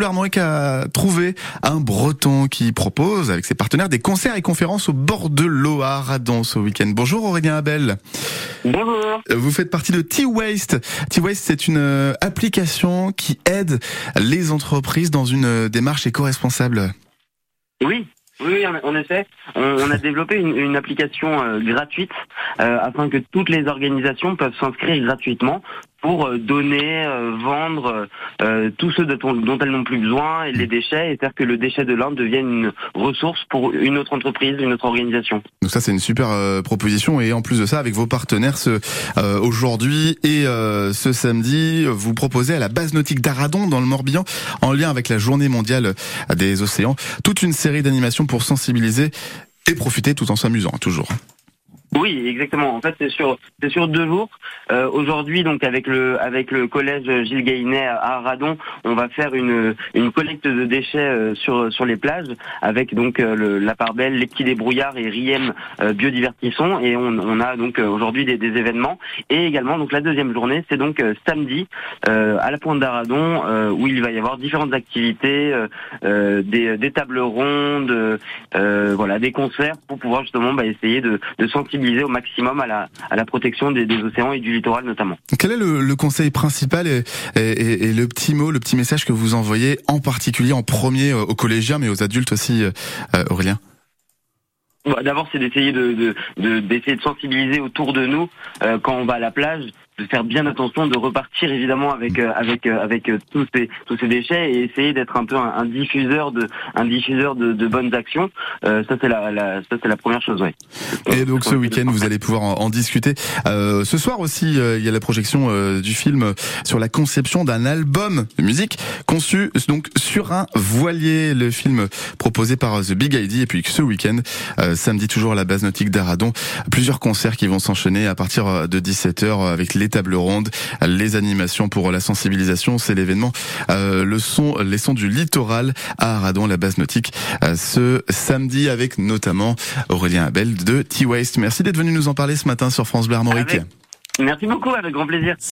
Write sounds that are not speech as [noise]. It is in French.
Bleu Armorique a trouvé un breton qui propose avec ses partenaires des concerts et conférences au bord de l'eau à Radon ce week-end. Bonjour Aurélien Abel. Bonjour. Vous faites partie de T-Waste. T-Waste, c'est une euh, application qui aide les entreprises dans une euh, démarche éco-responsable. Oui, oui, en effet, on, a [laughs] développé une, application euh, gratuite afin que toutes les organisations peuvent s'inscrire gratuitement pour euh, donner, euh, vendre euh, tout ce dont, elles n'ont plus besoin et les déchets, et faire que le déchet de l'Inde devienne une ressource pour une autre entreprise, une autre organisation. Donc ça c'est une super proposition et en plus de ça avec vos partenaires ce aujourd'hui et ce samedi vous proposez à la base nautique d'Aradon dans le Morbihan en lien avec la journée mondiale des océans toute une série d'animations pour sensibiliser et profiter tout en s'amusant toujours. Oui, exactement. En fait, c'est sur c'est sur deux jours. Euh, aujourd'hui, donc avec le avec le collège Gilles Gainet à Radon, on va faire une une collecte de déchets euh, sur sur les plages avec donc euh, le, la part belle, les petits débrouillards et Riem biodivertissons. Et on, on a donc aujourd'hui des, des, événements et également donc la deuxième journée, c'est donc samedi à la pointe d'Aradon où il va y avoir différentes activités, des, des tables rondes, voilà, des concerts pour pouvoir justement bah, essayer de de sensibiliser au maximum à la, à la protection des, océans et du littoral notamment. Quel est le, conseil principal et, et, le petit mot, le petit message que vous envoyez en particulier en premier aux collégiens mais aux adultes aussi, euh, euh, Aurélien? Bah, D'abord, c'est d'essayer de, d'essayer de, sensibiliser autour de nous euh, quand on va à la plage, de faire bien attention, de repartir évidemment avec euh, avec euh, avec euh, tous ces tous ces déchets et essayer d'être un peu un, diffuseur de un diffuseur de, de bonnes actions. ça c'est la, la, ça c'est la première chose. Ouais. Et donc ce week-end vous allez pouvoir en, discuter. ce soir aussi il y a la projection du film sur la conception d'un album de musique conçu donc sur un voilier. Le film proposé par The Big ID et puis ce week-end samedi toujours à la base nautique d'Aradon plusieurs concerts qui vont s'enchaîner à partir de 17h avec les tables rondes, les animations pour la sensibilisation. C'est l'événement euh, le son, les sons du littoral à Aradon, la base nautique, euh, ce samedi avec notamment Aurélien Abel de T-Waste. Merci d'être venu nous en parler ce matin sur France Bleu Armorique. Merci beaucoup, avec grand plaisir.